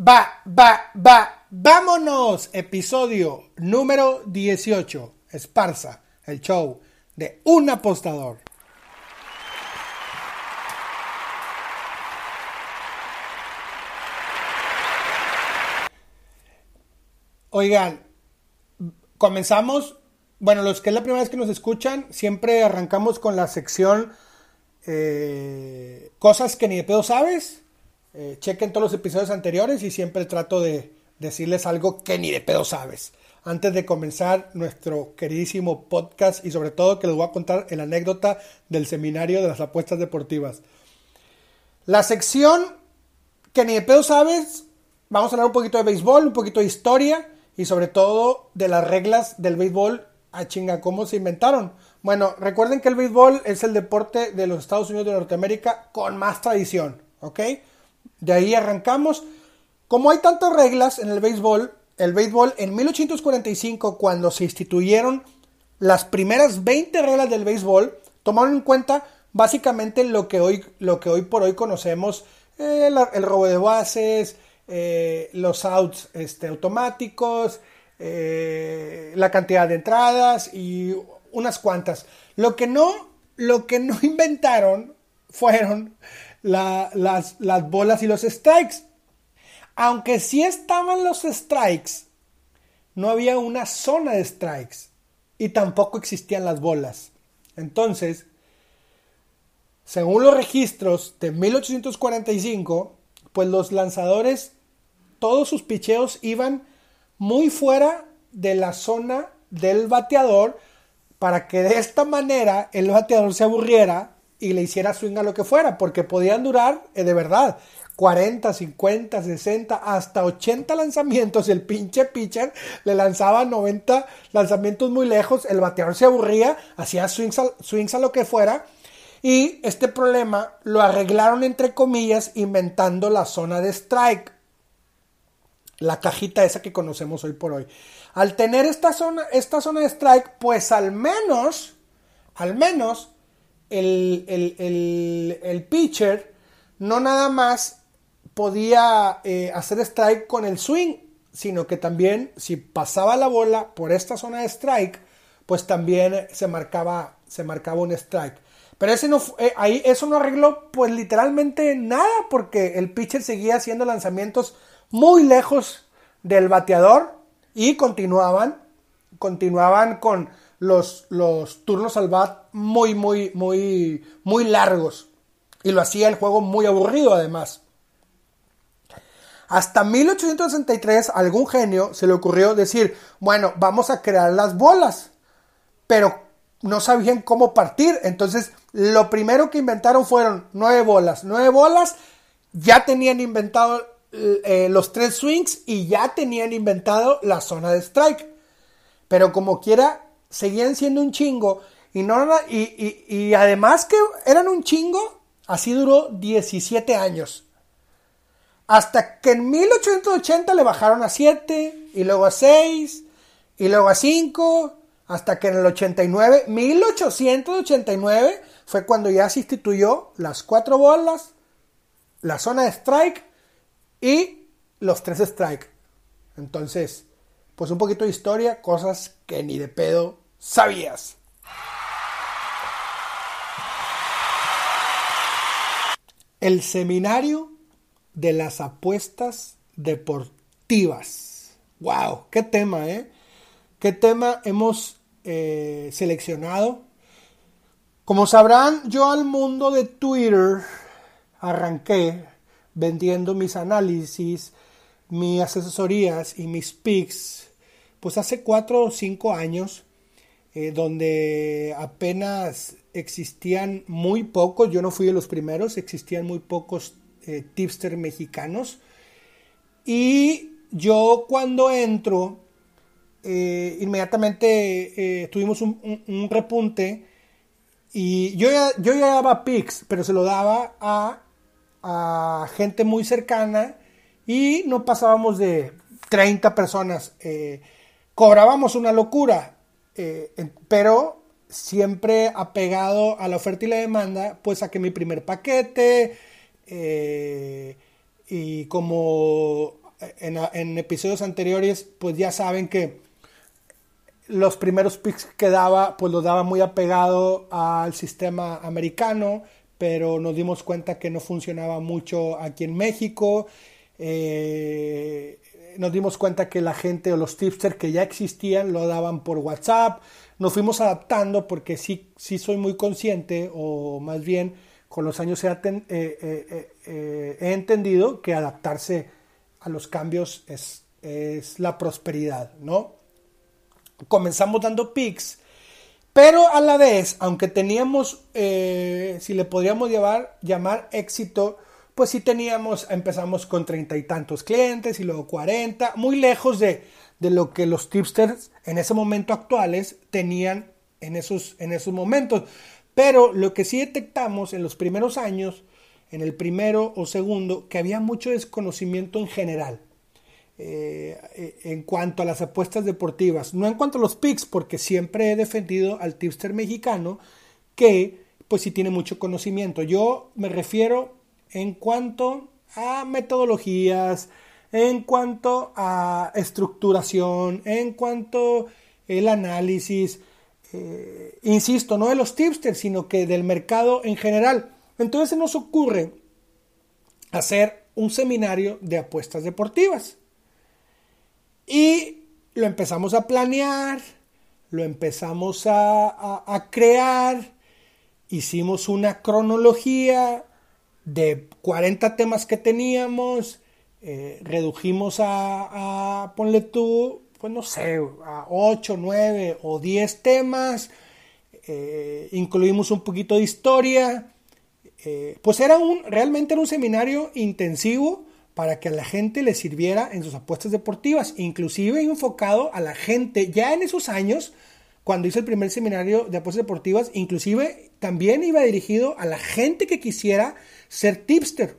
Va, va, va, vámonos. Episodio número 18. Esparza, el show de un apostador. Oigan, comenzamos. Bueno, los que es la primera vez que nos escuchan, siempre arrancamos con la sección eh, Cosas que ni de pedo sabes. Eh, chequen todos los episodios anteriores y siempre trato de decirles algo que ni de pedo sabes. Antes de comenzar nuestro queridísimo podcast y sobre todo que les voy a contar la anécdota del seminario de las apuestas deportivas. La sección que ni de pedo sabes, vamos a hablar un poquito de béisbol, un poquito de historia y sobre todo de las reglas del béisbol a chinga, cómo se inventaron. Bueno, recuerden que el béisbol es el deporte de los Estados Unidos de Norteamérica con más tradición, ¿ok? De ahí arrancamos. Como hay tantas reglas en el béisbol, el béisbol en 1845, cuando se instituyeron las primeras 20 reglas del béisbol, tomaron en cuenta básicamente lo que hoy, lo que hoy por hoy conocemos, eh, el, robo de bases, eh, los outs este, automáticos, eh, la cantidad de entradas y unas cuantas. Lo que no, lo que no inventaron fueron las, las bolas y los strikes. Aunque sí estaban los strikes, no había una zona de strikes y tampoco existían las bolas. Entonces, según los registros de 1845, pues los lanzadores, todos sus picheos iban muy fuera de la zona del bateador para que de esta manera el bateador se aburriera y le hiciera swing a lo que fuera, porque podían durar eh, de verdad 40, 50, 60, hasta 80 lanzamientos. El pinche pitcher le lanzaba 90 lanzamientos muy lejos, el bateador se aburría, hacía swings a, swings a lo que fuera. Y este problema lo arreglaron entre comillas inventando la zona de strike. La cajita esa que conocemos hoy por hoy. Al tener esta zona, esta zona de strike, pues al menos, al menos, el, el, pitcher no nada más podía eh, hacer strike con el swing, sino que también si pasaba la bola por esta zona de strike, pues también se marcaba, se marcaba un strike. Pero ese no, eh, ahí eso no arregló pues literalmente nada porque el pitcher seguía haciendo lanzamientos muy lejos del bateador y continuaban, continuaban con los, los turnos al bat muy, muy, muy, muy largos. Y lo hacía el juego muy aburrido además. Hasta 1863 algún genio se le ocurrió decir, bueno, vamos a crear las bolas. Pero no sabían cómo partir. Entonces, lo primero que inventaron fueron nueve bolas. Nueve bolas. Ya tenían inventado eh, los tres swings y ya tenían inventado la zona de strike. Pero como quiera, seguían siendo un chingo. Y, no, y, y, además que eran un chingo, así duró 17 años. Hasta que en 1880 le bajaron a 7, y luego a 6, y luego a 5, hasta que en el 89, 1889, fue cuando ya se instituyó las cuatro bolas, la zona de strike y los tres strike. Entonces, pues un poquito de historia, cosas que ni de pedo sabías. El seminario de las apuestas deportivas. ¡Wow! ¡Qué tema, eh! ¿Qué tema hemos eh, seleccionado? Como sabrán, yo al mundo de Twitter arranqué vendiendo mis análisis, mis asesorías y mis picks, pues hace cuatro o cinco años, eh, donde apenas existían muy pocos, yo no fui de los primeros, existían muy pocos eh, tipster mexicanos. Y yo cuando entro, eh, inmediatamente tuvimos un, repunte y yo ya, yo ya daba picks, pero se lo daba a gente muy cercana y no pasábamos de 30 personas. Eh, cobrábamos una locura, eh, pero siempre apegado a la oferta y la demanda, pues saqué mi primer paquete eh, y como en, episodios anteriores, pues ya saben que los primeros picks que daba, pues los daba muy apegado al sistema americano, pero nos dimos cuenta que no funcionaba mucho aquí en México. Eh, nos dimos cuenta que la gente o los tipsters que ya existían lo daban por WhatsApp. Nos fuimos adaptando porque sí, sí soy muy consciente, o más bien con los años he, eh, eh, he entendido que adaptarse a los cambios es, es la prosperidad, ¿no? Comenzamos dando pics, pero a la vez, aunque teníamos, si le podríamos llamar éxito, pues sí teníamos, empezamos con treinta y tantos clientes y luego cuarenta, muy lejos de, de, lo que los tipsters en ese momento actuales tenían en esos, en esos momentos. Pero lo que sí detectamos en los primeros años, en el primero o segundo, que había mucho desconocimiento en general. Eh, eh, en cuanto a las apuestas deportivas, no en cuanto a los picks, porque siempre he defendido al tipster mexicano que pues sí tiene mucho conocimiento. Yo me refiero en cuanto a metodologías, en cuanto a estructuración, en cuanto el análisis, eh, insisto, no de los tipsters, sino que del mercado en general. Entonces se nos ocurre hacer un seminario de apuestas deportivas. Y lo empezamos a planear, lo empezamos a, a crear, hicimos una cronología, de 40 temas que teníamos, eh, redujimos a, ponle tú, pues no sé, a 8, 9 o 10 temas, eh, incluimos un poquito de historia, eh, pues era un, realmente era un seminario intensivo para que a la gente le sirviera en sus apuestas deportivas, inclusive enfocado a la gente. Ya en esos años, cuando hice el primer seminario de apuestas deportivas, inclusive también iba dirigido a la gente que quisiera ser tipster.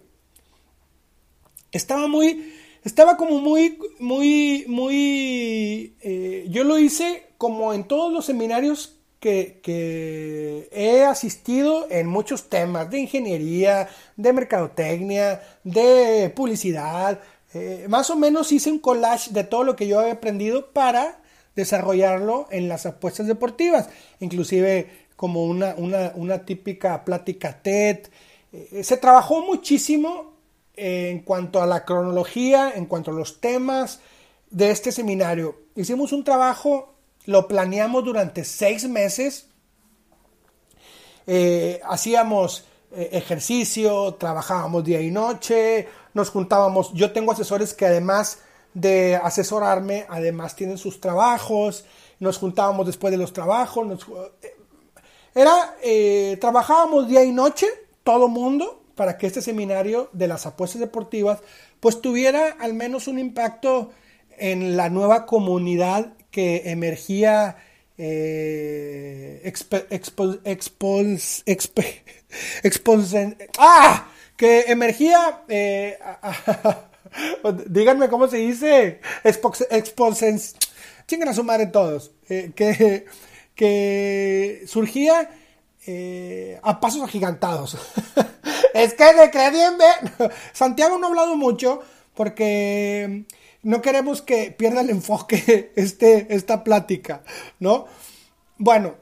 Estaba muy, estaba como muy, muy, muy, eh, yo lo hice como en todos los seminarios que, que, he asistido en muchos temas de ingeniería, de mercadotecnia, de publicidad. Eh, más o menos hice un collage de todo lo que yo he aprendido para desarrollarlo en las apuestas deportivas. Inclusive como una, una, una típica plática TED, eh, se trabajó muchísimo en cuanto a la cronología, en cuanto a los temas de este seminario. Hicimos un trabajo, lo planeamos durante seis meses. Eh, hacíamos eh, ejercicio, trabajábamos día y noche, nos juntábamos. Yo tengo asesores que además de asesorarme, además tienen sus trabajos. Nos juntábamos después de los trabajos. era, trabajábamos día y noche todo mundo para que este seminario de las apuestas deportivas pues tuviera al menos un impacto en la nueva comunidad que emergía eh, ¡Ah! que emergía eh, díganme cómo se dice exposen chingan a su madre todos eh, que, que surgía eh, a pasos agigantados. es que de bien Santiago no ha hablado mucho porque no queremos que pierda el enfoque este, esta plática, ¿no? Bueno,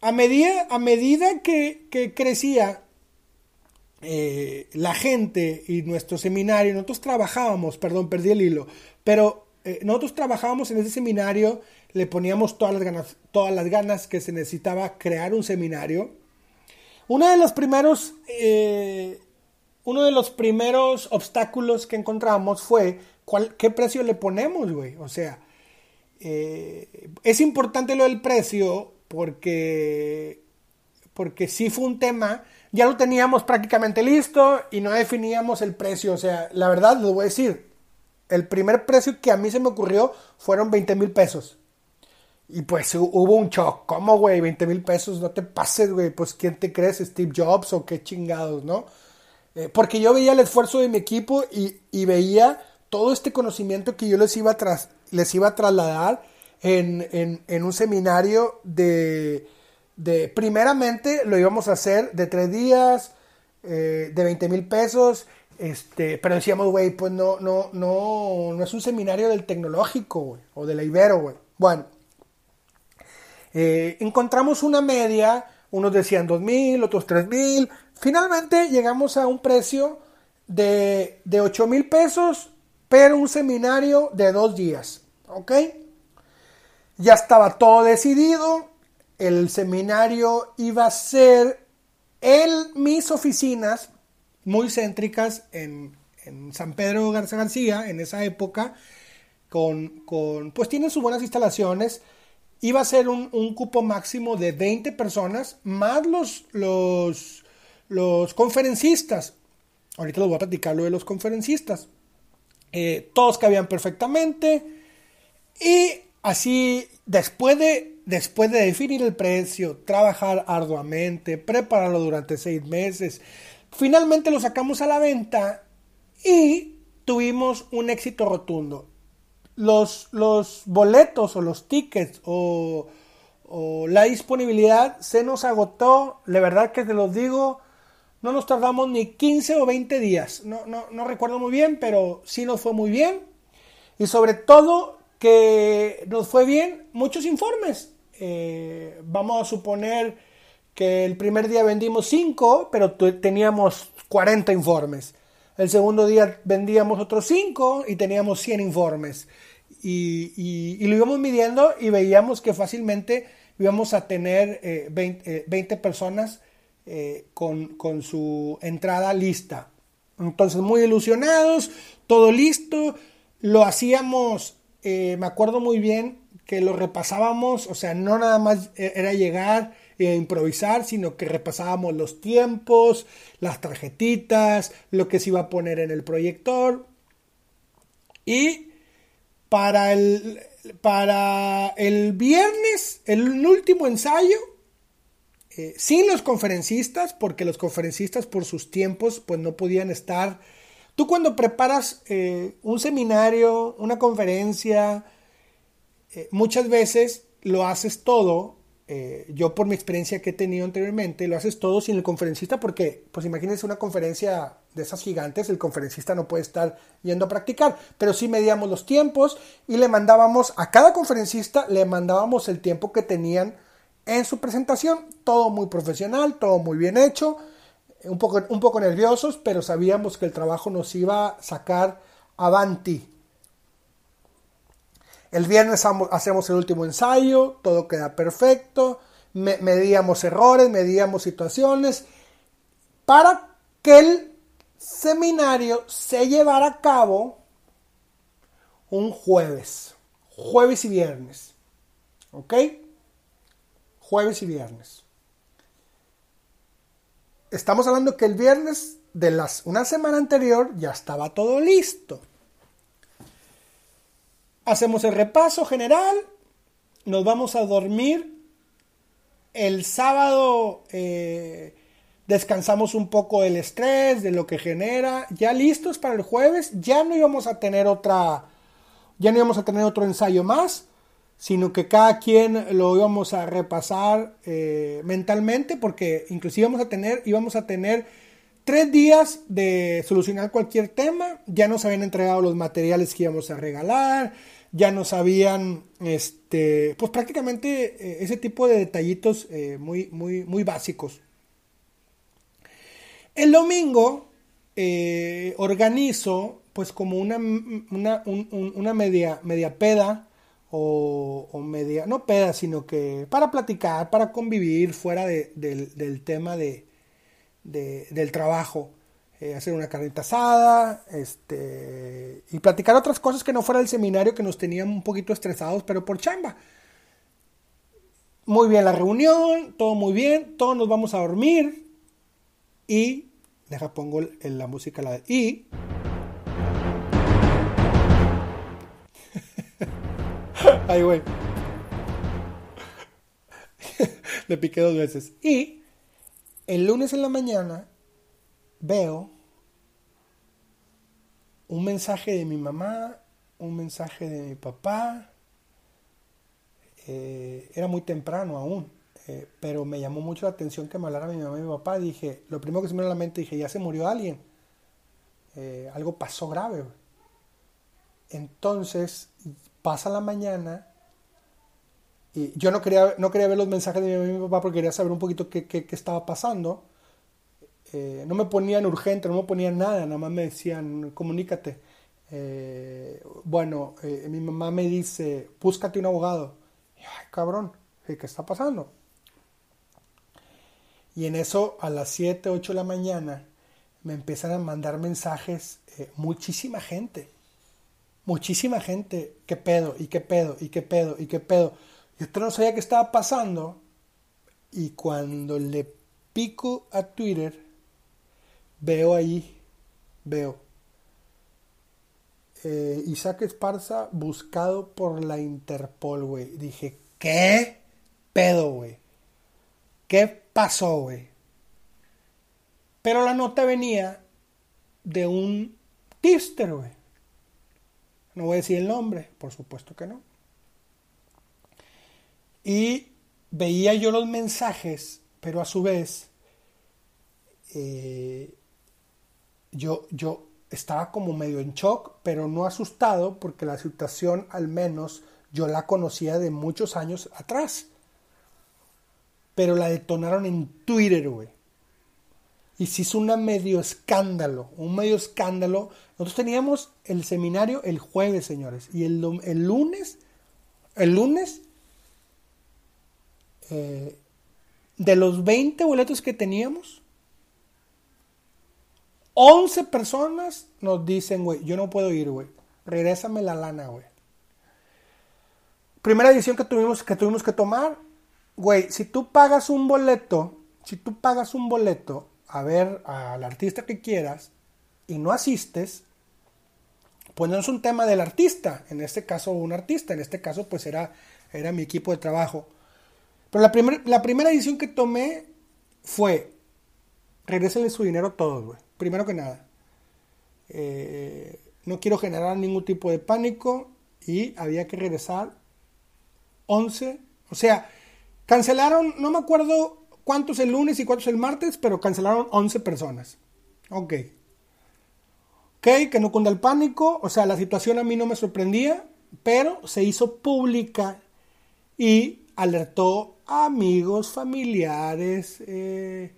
a medida, a medida que, crecía eh, la gente y nuestro seminario, nosotros trabajábamos, perdón, perdí el hilo, pero eh, nosotros trabajábamos en ese seminario le poníamos todas las ganas, todas las ganas que se necesitaba crear un seminario. Uno de los primeros, eh, uno de los primeros obstáculos que encontramos fue cuál, qué precio le ponemos, güey. O sea, eh, es importante lo del precio porque, porque sí fue un tema, ya lo teníamos prácticamente listo y no definíamos el precio. O sea, la verdad, lo voy a decir, el primer precio que a mí se me ocurrió fueron 20 mil pesos. Y pues hubo un shock. ¿Cómo, güey? 20 mil pesos, no te pases, güey. Pues, ¿quién te crees? ¿Steve Jobs o qué chingados, no? Eh, porque yo veía el esfuerzo de mi equipo y, veía todo este conocimiento que yo les iba a, tras, les iba a trasladar en, un seminario de, de, primeramente, lo íbamos a hacer de tres días, eh, de 20 mil pesos, Este, pero decíamos, güey, pues no, no, no, no es un seminario del tecnológico, o de Ibero. Bueno, eh, encontramos una media, unos decían dos mil, otros tres mil. Finalmente llegamos a un precio de, de 8 mil pesos, pero un seminario de dos días, ¿ok? Ya estaba todo decidido, el seminario iba a ser en mis oficinas, muy céntricas en, San Pedro Garza García, en esa época, con, con, pues tienen sus buenas instalaciones. Iba a ser un, cupo máximo de 20 personas, más los, los, los conferencistas. Ahorita les voy a platicar lo de los conferencistas. Eh, todos cabían perfectamente. Y así, después de, después de definir el precio, trabajar arduamente, prepararlo durante seis meses, finalmente lo sacamos a la venta y tuvimos un éxito rotundo. Los, los boletos o los tickets o, o la disponibilidad se nos agotó. La verdad que te los digo, no nos tardamos ni 15 o 20 días. No, no, no recuerdo muy bien, pero sí nos fue muy bien. Y sobre todo que nos fue bien muchos informes. Eh, vamos a suponer que el primer día vendimos 5, pero teníamos 40 informes. El segundo día vendíamos otros 5 y teníamos 100 informes. Y, lo íbamos midiendo y veíamos que fácilmente íbamos a tener 20, eh, personas eh, con, con su entrada lista. Entonces, muy ilusionados, todo listo. Lo hacíamos eh, me acuerdo muy bien que lo repasábamos, o sea, no nada más era llegar e improvisar, sino que repasábamos los tiempos, las tarjetitas, lo que se iba a poner en el proyector. Y para el, para el viernes, el último ensayo, eh, sin los conferencistas, porque los conferencistas por sus tiempos pues no podían estar Tú cuando preparas eh, un seminario, una conferencia, muchas veces lo haces todo, eh, yo por mi experiencia que he tenido anteriormente, lo haces todo sin el conferencista porque, pues imagínense una conferencia de esas gigantes, el conferencista no puede estar yendo a practicar, pero sí medíamos los tiempos y le mandábamos a cada conferencista, le mandábamos el tiempo que tenían en su presentación, todo muy profesional, todo muy bien hecho un poco, un poco nerviosos, pero sabíamos que el trabajo nos iba a sacar avanti. El viernes hacemos el último ensayo, todo queda perfecto, medíamos errores, medíamos situaciones, para que el seminario se llevara a cabo un jueves, jueves y viernes, ¿ok? Jueves y viernes estamos hablando que el viernes de las una semana anterior ya estaba todo listo. Hacemos el repaso general, nos vamos a dormir. El sábado eh, descansamos un poco del estrés, de lo que genera. Ya listos para el jueves, ya no íbamos a tener otra, ya no íbamos a tener otro ensayo más sino que cada quien lo íbamos a repasar eh, mentalmente, porque inclusive íbamos a tener, íbamos a tener tres días de solucionar cualquier tema, ya nos habían entregado los materiales que íbamos a regalar, ya nos habían, este, pues prácticamente eh, ese tipo de detallitos eh, muy, muy, muy básicos. El domingo organizo, pues como una, una, una media, media peda, o, media, no peda, sino que para platicar, para convivir fuera del, tema de, del trabajo. Eh, hacer una carnita asada este, y platicar otras cosas que no fuera el seminario que nos tenían un poquito estresados, pero por chamba. Muy bien la reunión, todo muy bien, todos nos vamos a dormir y, deja pongo en la música la y Ay, güey. Le piqué dos veces. Y el lunes en la mañana veo un mensaje de mi mamá, un mensaje de mi papá. Eh, era muy temprano aún, eh, pero me llamó mucho la atención que me hablara mi mamá y mi papá. Dije, lo primero que se me vino la mente, dije, ya se murió alguien. eh, algo pasó grave. Entonces, pasa la mañana y yo no quería, no quería ver los mensajes de mi, papá porque quería saber un poquito qué, qué, estaba pasando. Eh, no me ponían urgente, no me ponían nada, nada más me decían, comunícate. Eh, bueno, eh, mi mamá me dice, búscate un abogado. Ay, cabrón, ¿qué está pasando? Y en eso, a las 7, 8 de la mañana, me empiezan a mandar mensajes muchísima gente. Muchísima gente, qué pedo, y qué pedo, y qué pedo, y qué pedo. Yo no sabía qué estaba pasando y cuando le pico a Twitter, veo ahí, veo, eh, Isaac Esparza buscado por la Interpol, güey. Dije, ¿qué pedo, güey? ¿Qué pasó, güey? Pero la nota venía de un tipster, güey. No voy a decir el nombre, por supuesto que no. Y veía yo los mensajes, pero a su vez eh, yo, yo estaba como medio en shock, pero no asustado porque la situación al menos yo la conocía de muchos años atrás. Pero la detonaron en Twitter, güey. Y se hizo un medio escándalo, un medio escándalo. Nosotros teníamos el seminario el jueves, señores. Y el, el lunes, el lunes eh, de los 20 boletos que teníamos, 11 personas nos dicen, güey, yo no puedo ir, güey. Regrésame la lana, güey. Primera decisión que tuvimos, que tuvimos que tomar, güey, si tú pagas un boleto, si tú pagas un boleto a ver al artista que quieras y no asistes, pues no es un tema del artista, en este caso un artista, en este caso pues era, era mi equipo de trabajo. Pero la, la primera decisión que tomé fue, regresenle su dinero a todos, güey. Primero que nada. Eh, no quiero generar ningún tipo de pánico y había que regresar 11. O sea, cancelaron, no me acuerdo cuántos el lunes y cuántos el martes, pero cancelaron 11 personas. Ok. Ok, que no cunda el pánico. O sea, la situación a mí no me sorprendía, pero se hizo pública y alertó a amigos, familiares, eh,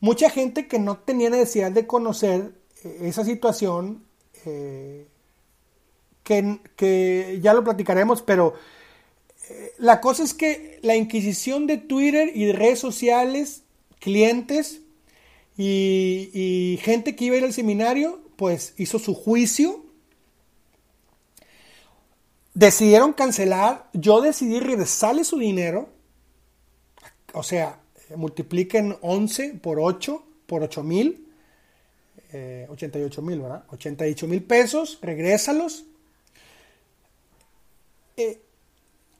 mucha gente que no tenía necesidad de conocer eh, esa situación, eh, que, que, ya lo platicaremos, pero la cosa es que la inquisición de Twitter y de redes sociales, clientes y, y gente que iba a ir al seminario, pues hizo su juicio decidieron cancelar, yo decidí regresarle su dinero, o sea, multipliquen 11 por 8, por 8 mil, 88 eh, mil, ¿verdad? 88 mil pesos, regrésalos. Eh,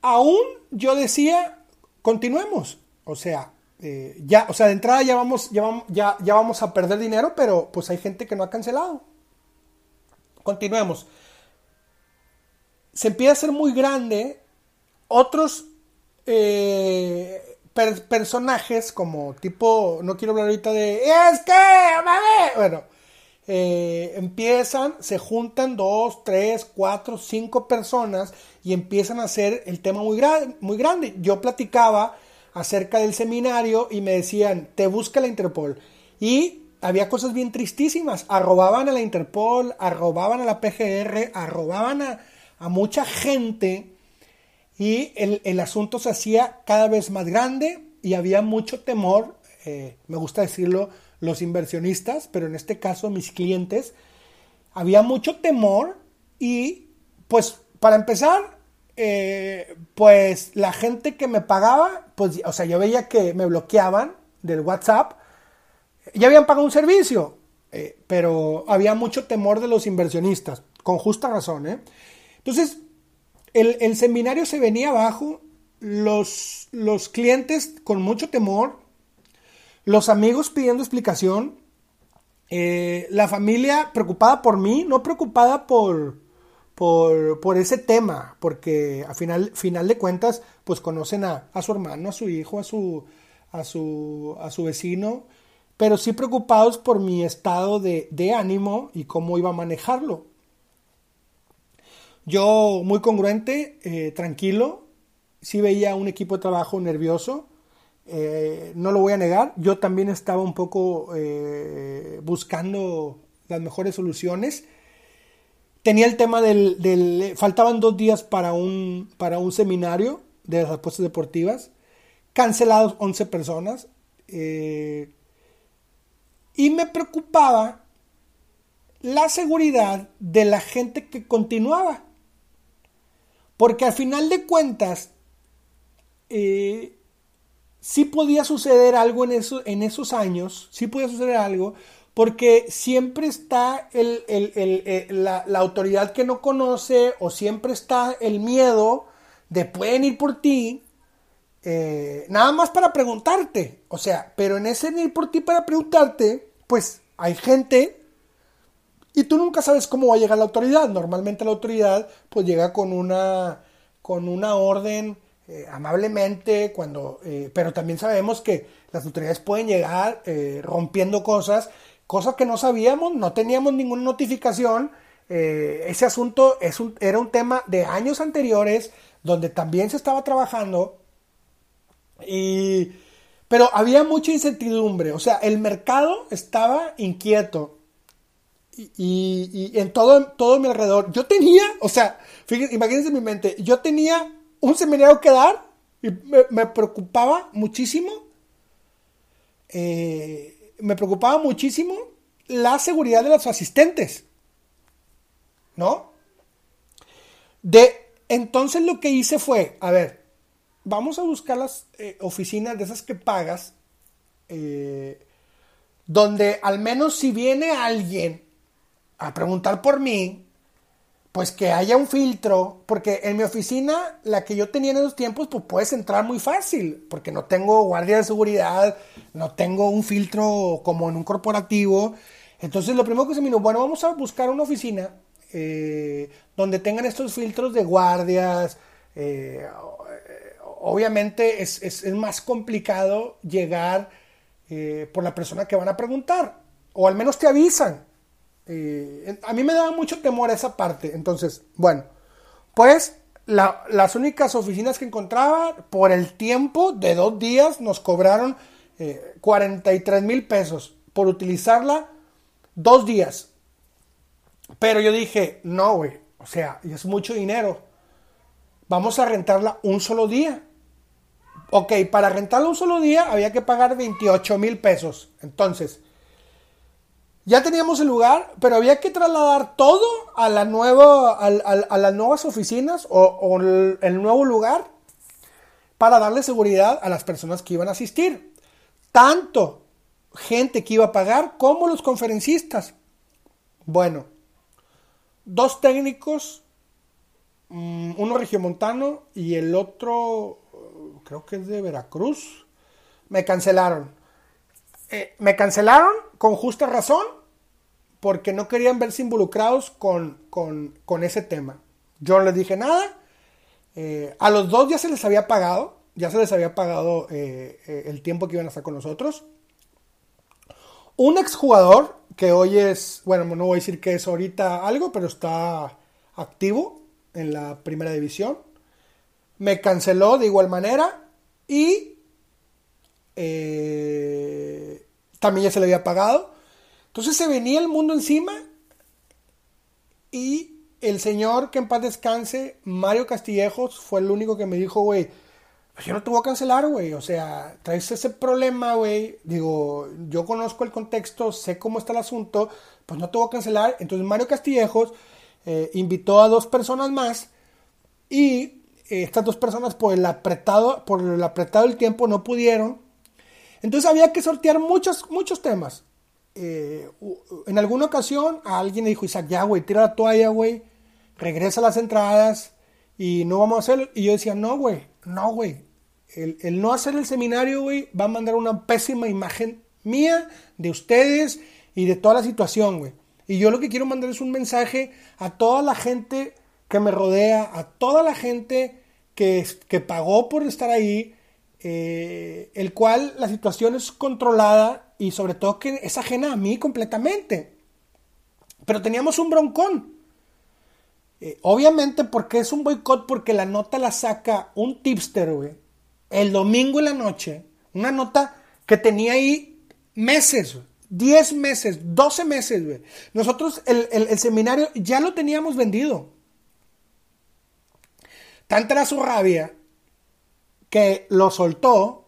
aún yo decía, continuemos, o sea, eh, ya, o sea, de entrada ya vamos, ya, vamos, ya, ya vamos a perder dinero, pero pues hay gente que no ha cancelado. Continuemos se empieza a hacer muy grande. Otros eh, personajes, como tipo, no quiero hablar ahorita de, es que, bueno, eh, empiezan, se juntan dos, tres, cuatro, cinco personas y empiezan a hacer el tema muy, muy grande. Yo platicaba acerca del seminario y me decían, te busca la Interpol. Y había cosas bien tristísimas. Arrobaban a la Interpol, arrobaban a la PGR, arrobaban a, a mucha gente y el, asunto se hacía cada vez más grande y había mucho temor, eh, me gusta decirlo, los inversionistas, pero en este caso mis clientes, había mucho temor y pues para empezar, eh, pues la gente que me pagaba, pues o sea, yo veía que me bloqueaban del WhatsApp, ya habían pagado un servicio, eh, pero había mucho temor de los inversionistas, con justa razón. Entonces, el, seminario se venía abajo, los, los clientes con mucho temor, los amigos pidiendo explicación, eh, la familia preocupada por mí, no preocupada por, por, ese tema, porque a final, final de cuentas, pues conocen a, a, su hermano, a su hijo, a su, a su, a su vecino, pero sí preocupados por mi estado de, de ánimo y cómo iba a manejarlo. Yo muy congruente, eh, tranquilo, sí veía un equipo de trabajo nervioso, eh, no lo voy a negar, yo también estaba un poco eh, buscando las mejores soluciones. Tenía el tema del, faltaban dos días para un, para un seminario de las apuestas deportivas, cancelados 11 personas, y me preocupaba la seguridad de la gente que continuaba. Porque al final de cuentas, eh, sí podía suceder algo en, en esos años, sí podía suceder algo, porque siempre está eh, la, autoridad que no conoce o siempre está el miedo de pueden ir por ti, eh, nada más para preguntarte. O sea, pero en ese ir por ti para preguntarte, pues hay gente y tú nunca sabes cómo va a llegar la autoridad. Normalmente la autoridad pues llega con una, con una orden eh, amablemente, cuando, eh, pero también sabemos que las autoridades pueden llegar eh, rompiendo cosas, cosas que no sabíamos, no teníamos ninguna notificación. ese asunto es un, era un tema de años anteriores donde también se estaba trabajando y pero había mucha incertidumbre, o sea, el mercado estaba inquieto y, en todo, todo mi alrededor. Yo tenía, o sea, fíjense, imagínense en mi mente, yo tenía un seminario que dar y me, preocupaba muchísimo. Eh, me preocupaba muchísimo la seguridad de los asistentes. ¿No? De entonces lo que hice fue, a ver, vamos a buscar las eh, oficinas de esas que pagas, eh, donde al menos si viene alguien a preguntar por mí, pues que haya un filtro, porque en mi oficina, la que yo tenía en esos tiempos, pues puedes entrar muy fácil, porque no tengo guardia de seguridad, no tengo un filtro como en un corporativo. Entonces lo primero que se me dijo, bueno, vamos a buscar una oficina eh, donde tengan estos filtros de guardias. Eh, obviamente es, es, más complicado llegar eh, por la persona que van a preguntar, o al menos te avisan. Eh, a mí me daba mucho temor esa parte. Entonces, bueno, pues las únicas oficinas que encontraba por el tiempo de dos días nos cobraron 43 eh, mil pesos por utilizarla dos días. Pero yo dije, no, güey, o sea, es mucho dinero. Vamos a rentarla un solo día. Ok, para rentarla un solo día había que pagar 28 mil pesos. Entonces, ya teníamos el lugar, pero había que trasladar todo a, las nuevas oficinas o, el, nuevo lugar para darle seguridad a las personas que iban a asistir. Tanto gente que iba a pagar como los conferencistas. Bueno, dos técnicos, mm, uno regiomontano y el otro creo que es de Veracruz, me cancelaron. Eh, me cancelaron con justa razón porque no querían verse involucrados con, ese tema. Yo no les dije nada. Eh, a los dos ya se les había pagado, ya se les había pagado eh, el tiempo que iban a estar con nosotros. Un exjugador que hoy es, bueno, no voy a decir que es ahorita algo, pero está activo en la primera división. Me canceló de igual manera y también ya se le había pagado. Entonces se venía el mundo encima y el señor, que en paz descanse, Mario Castillejos, fue el único que me dijo, güey, pues yo no te voy a cancelar, güey. O sea, traes ese problema, güey. Digo, yo conozco el contexto, sé cómo está el asunto, pues no te voy a cancelar. Entonces Mario Castillejos eh, invitó a dos personas más y eh, estas dos personas por el apretado, por el apretado del tiempo no pudieron. Entonces había que sortear muchos, muchos temas. Eh, en alguna ocasión a alguien le dijo, Isaac, ya, güey, tira la toalla, güey, regresa las entradas y no vamos a hacerlo. Y yo decía, no, güey, no, güey. El, no hacer el seminario, güey, va a mandar una pésima imagen mía, de ustedes y de toda la situación, güey. Y yo lo que quiero mandar es un mensaje a toda la gente que me rodea, a toda la gente que, que pagó por estar ahí, eh, el cual la situación es controlada y sobre todo que es ajena a mí completamente. Pero teníamos un broncón. Eh, obviamente, porque es un boicot? Porque la nota la saca un tipster, güey. El domingo en la noche. Una nota que tenía ahí meses, 10 meses, 12 meses, güey. Nosotros el, seminario ya lo teníamos vendido. Tanta era su rabia que lo soltó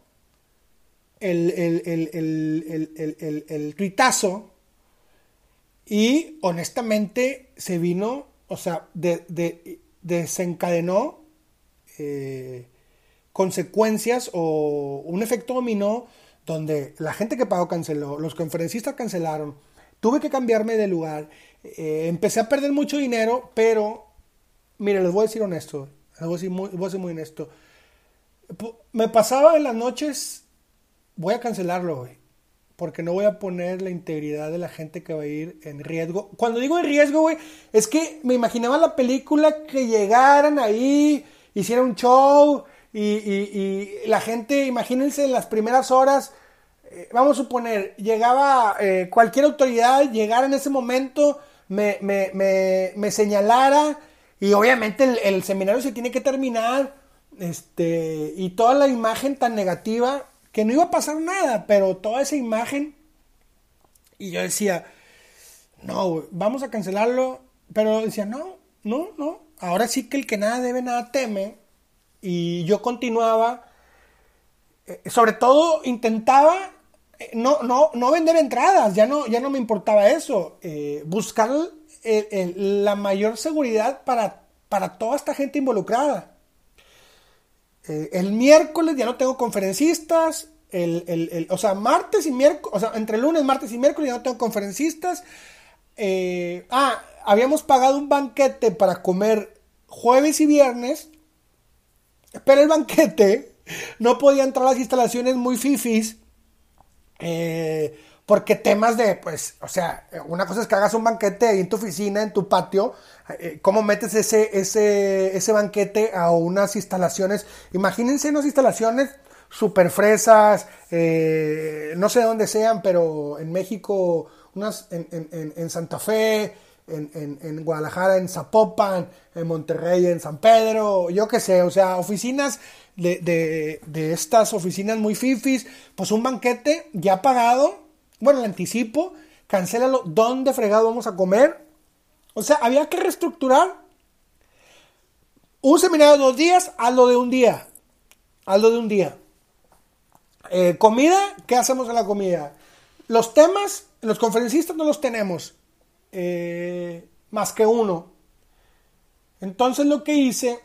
el, el, el tuitazo y honestamente se vino, o sea, de, desencadenó eh, consecuencias o un efecto dominó donde la gente que pagó canceló, los conferencistas cancelaron, tuve que cambiarme de lugar, eh, empecé a perder mucho dinero, pero, mire, les voy a decir honesto, les voy a, muy, voy a ser muy honesto. Me pasaba en las noches, voy a cancelarlo hoy, porque no voy a poner la integridad de la gente que va a ir en riesgo. Cuando digo en riesgo, güey, es que me imaginaba la película que llegaran ahí, hicieran un show, y, la gente, imagínense en las primeras horas, eh, vamos a suponer, llegaba eh, cualquier autoridad, llegara en ese momento, me, me, señalara y obviamente el, seminario se tiene que terminar este, y toda la imagen tan negativa que no iba a pasar nada, pero toda esa imagen y yo decía, no, vamos a cancelarlo, pero decía, no, no, no, ahora sí que el que nada debe, nada teme y yo continuaba, eh, sobre todo intentaba eh, no, no, no vender entradas, ya no, ya no me importaba eso, eh, buscar la mayor seguridad para, para toda esta gente involucrada. El miércoles ya no tengo conferencistas, el, o sea, martes y miércoles, o sea, entre lunes, martes y miércoles ya no tengo conferencistas. ah, habíamos pagado un banquete para comer jueves y viernes pero el banquete no podía entrar a las instalaciones muy fifis. Eh, porque temas de, pues, o sea, una cosa es que hagas un banquete ahí en tu oficina, en tu patio. Eh, ¿Cómo metes ese, ese, ese banquete a unas instalaciones? Imagínense unas instalaciones super fresas, eh, no sé dónde sean, pero en México, unas en, en, en Santa Fe, en, Guadalajara, en Zapopan, en Monterrey, en San Pedro, yo qué sé, o sea, oficinas de, estas oficinas muy fifis, pues un banquete ya pagado, bueno, el anticipo, cancélalo, ¿dónde fregado vamos a comer? O sea, había que reestructurar un seminario de dos días a lo de un día, a lo de un día. Eh, comida, ¿qué hacemos en la comida? Los temas, los conferencistas no los tenemos. Eh, más que uno. Entonces lo que hice,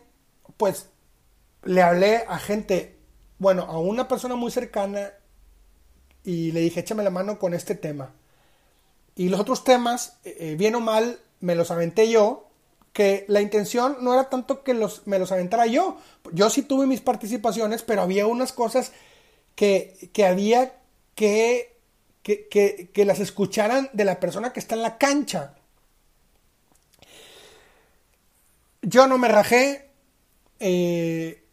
pues le hablé a gente, bueno, a una persona muy cercana y le dije, échame la mano con este tema. Y los otros temas, eh, eh, bien o mal, me los aventé yo, que la intención no era tanto que los, me los aventara yo. Yo sí tuve mis participaciones, pero había unas cosas que, que había que que, las escucharan de la persona que está en la cancha. Yo no me rajé, eh,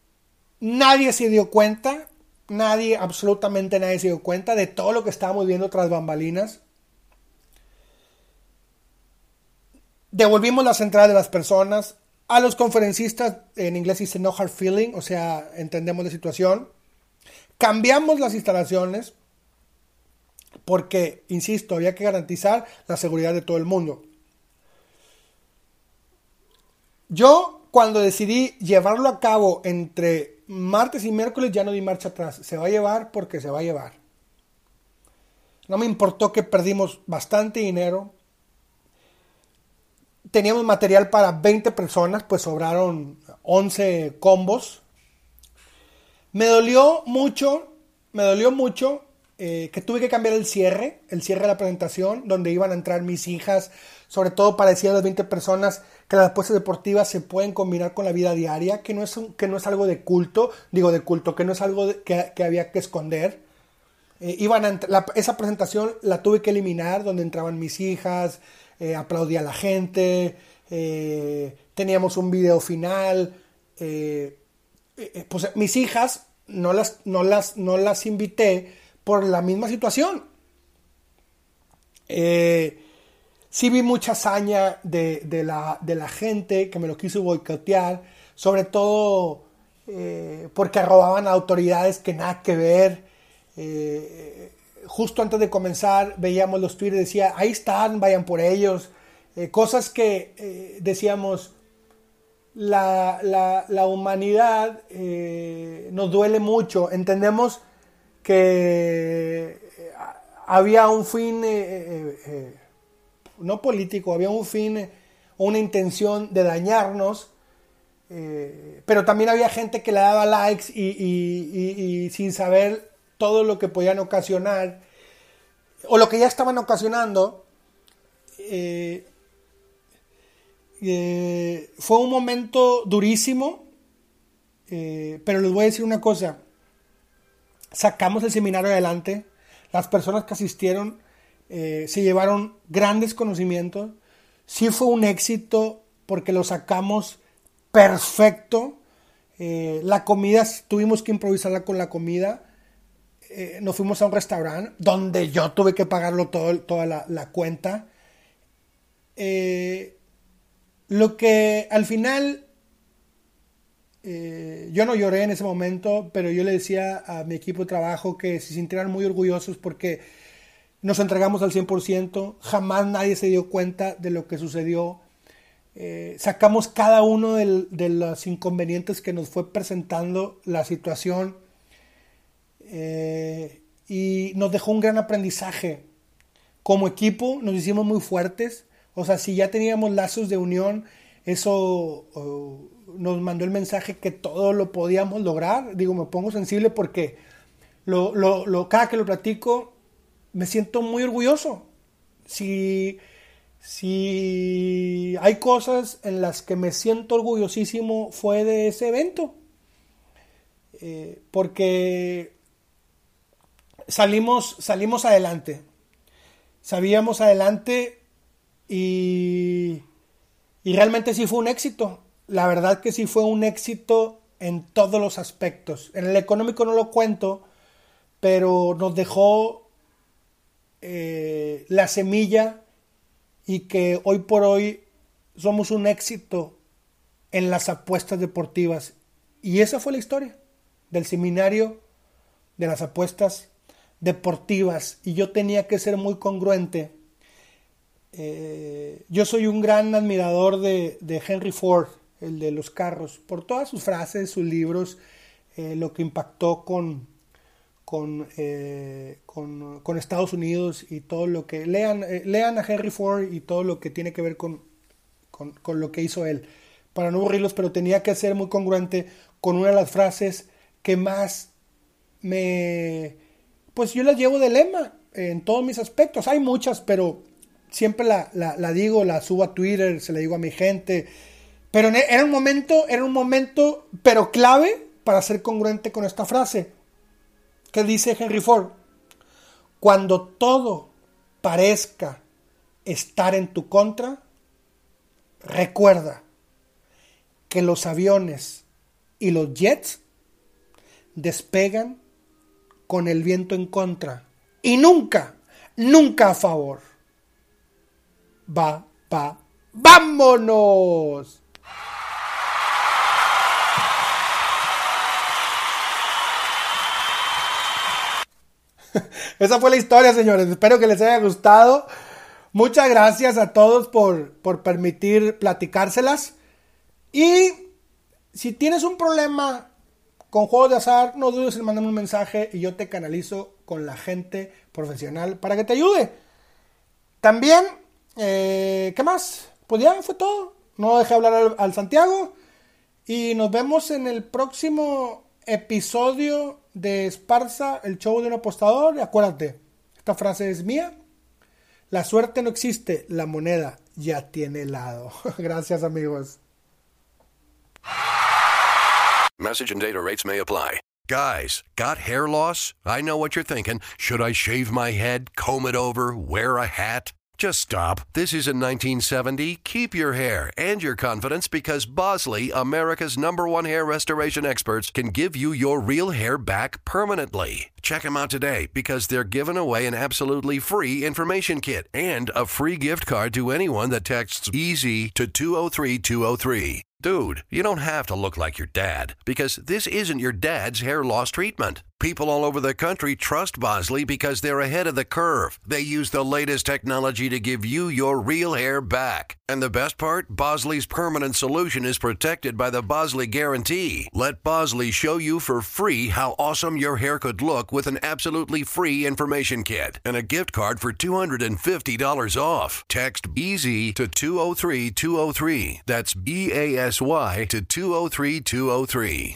nadie se dio cuenta, nadie, absolutamente nadie se dio cuenta de todo lo que estábamos viendo tras bambalinas. Devolvimos la central de las personas. A los conferencistas, en inglés dice no hard feeling, o sea, entendemos la situación. Cambiamos las instalaciones porque, insisto, había que garantizar la seguridad de todo el mundo. Yo, cuando decidí llevarlo a cabo entre martes y miércoles, ya no di marcha atrás. Se va a llevar porque se va a llevar. No me importó que perdimos bastante dinero. Teníamos material para 20 personas, pues sobraron 11 combos. Me dolió mucho, me dolió mucho eh, que tuve que cambiar el cierre, el cierre de la presentación, donde iban a entrar mis hijas, sobre todo para decir a las 20 personas que las apuestas deportivas se pueden combinar con la vida diaria, que no es, que no es algo de culto, digo de culto, que no es algo que, había que esconder. Eh, iban esa presentación la tuve que eliminar, donde entraban mis hijas, eh, aplaudía a la gente, teníamos un video final. pues mis hijas no las, no las, no las invité por la misma situación. Eh, sí vi mucha hazaña de, la, gente que me lo quiso boicotear, sobre todo eh, porque robaban autoridades que nada que ver. Eh, justo antes de comenzar veíamos los tweets, decía, ahí están, vayan por ellos. cosas que decíamos, la, humanidad nos duele mucho, entendemos que había un fin, eh, eh, eh, no político, había un fin, una intención de dañarnos, pero también había gente que le daba likes y, sin saber todo lo que podían ocasionar, o lo que ya estaban ocasionando, fue un momento durísimo, pero les voy a decir una cosa, sacamos el seminario adelante, las personas que asistieron eh, se llevaron grandes conocimientos. Sí fue un éxito porque lo sacamos perfecto. Eh, la comida, tuvimos que improvisarla con la comida. Eh, nos fuimos a un restaurante donde yo tuve que pagarlo todo, toda la, cuenta. lo que al final yo no lloré en ese momento, pero yo le decía a mi equipo de trabajo que se sintieran muy orgullosos porque nos entregamos al 100%, jamás nadie se dio cuenta de lo que sucedió. Eh, sacamos cada uno de los inconvenientes que nos fue presentando la situación eh, y nos dejó un gran aprendizaje. Como equipo nos hicimos muy fuertes, o sea, si ya teníamos lazos de unión, eso nos mandó el mensaje que todo lo podíamos lograr. Digo, me pongo sensible porque lo, lo, cada que lo platico me siento muy orgulloso. Si, si hay cosas en las que me siento orgullosísimo fue de ese evento. Eh, porque salimos, salimos adelante. Sabíamos adelante y, y realmente sí fue un éxito la verdad que sí fue un éxito en todos los aspectos. En el económico no lo cuento, pero nos dejó eh, la semilla y que hoy por hoy somos un éxito en las apuestas deportivas. Y esa fue la historia del seminario de las apuestas deportivas. Y yo tenía que ser muy congruente. Eh, yo soy un gran admirador de Henry Ford el de los carros, por todas sus frases, sus libros, eh, lo que impactó con, eh, con, con, Estados Unidos y todo lo que... Lean, eh, lean a Henry Ford y todo lo que tiene que ver con, con, lo que hizo él. Para no aburrirlos, pero tenía que ser muy congruente con una de las frases que más me... Pues yo las llevo de lema en todos mis aspectos. Hay muchas, pero siempre la, la, la digo, la subo a Twitter, se la digo a mi gente pero era un momento, era un momento, pero clave para ser congruente con esta frase que dice Henry Ford. Cuando todo parezca estar en tu contra, recuerda que los aviones y los jets despegan con el viento en contra y nunca, nunca a favor. Va, va, vámonos. Esa fue la historia, señores. Espero que les haya gustado. Muchas gracias a todos por, por permitir platicárselas. Y si tienes un problema con juegos de azar, no dudes en mandarme un mensaje y yo te canalizo con la gente profesional para que te ayude. También, eh, ¿qué más? Pues ya fue todo. No dejé hablar al Santiago. Y nos vemos en el próximo episodio de Esparza, el show de un apostador. Y acuérdate, esta frase es mía. La suerte no existe, la moneda ya tiene lado. Gracias amigos. Message and data rates may apply. Guys, got hair loss? I know what you're thinking. Should I shave my head, comb it over, wear a hat? Just stop. This isn't 1970. Keep your hair and your confidence because Bosley, America's number one hair restoration experts, can give you your real hair back permanently. Check them out today because they're giving away an absolutely free information kit and a free gift card to anyone that texts EASY to 203203. Dude, you don't have to look like your dad because this isn't your dad's hair loss treatment. People all over the country trust Bosley because they're ahead of the curve. They use the latest technology to give you your real hair back. And the best part? Bosley's permanent solution is protected by the Bosley Guarantee. Let Bosley show you for free how awesome your hair could look with an absolutely free information kit and a gift card for $250 off. Text EASY to 203203. That's B A S Y to 203 203.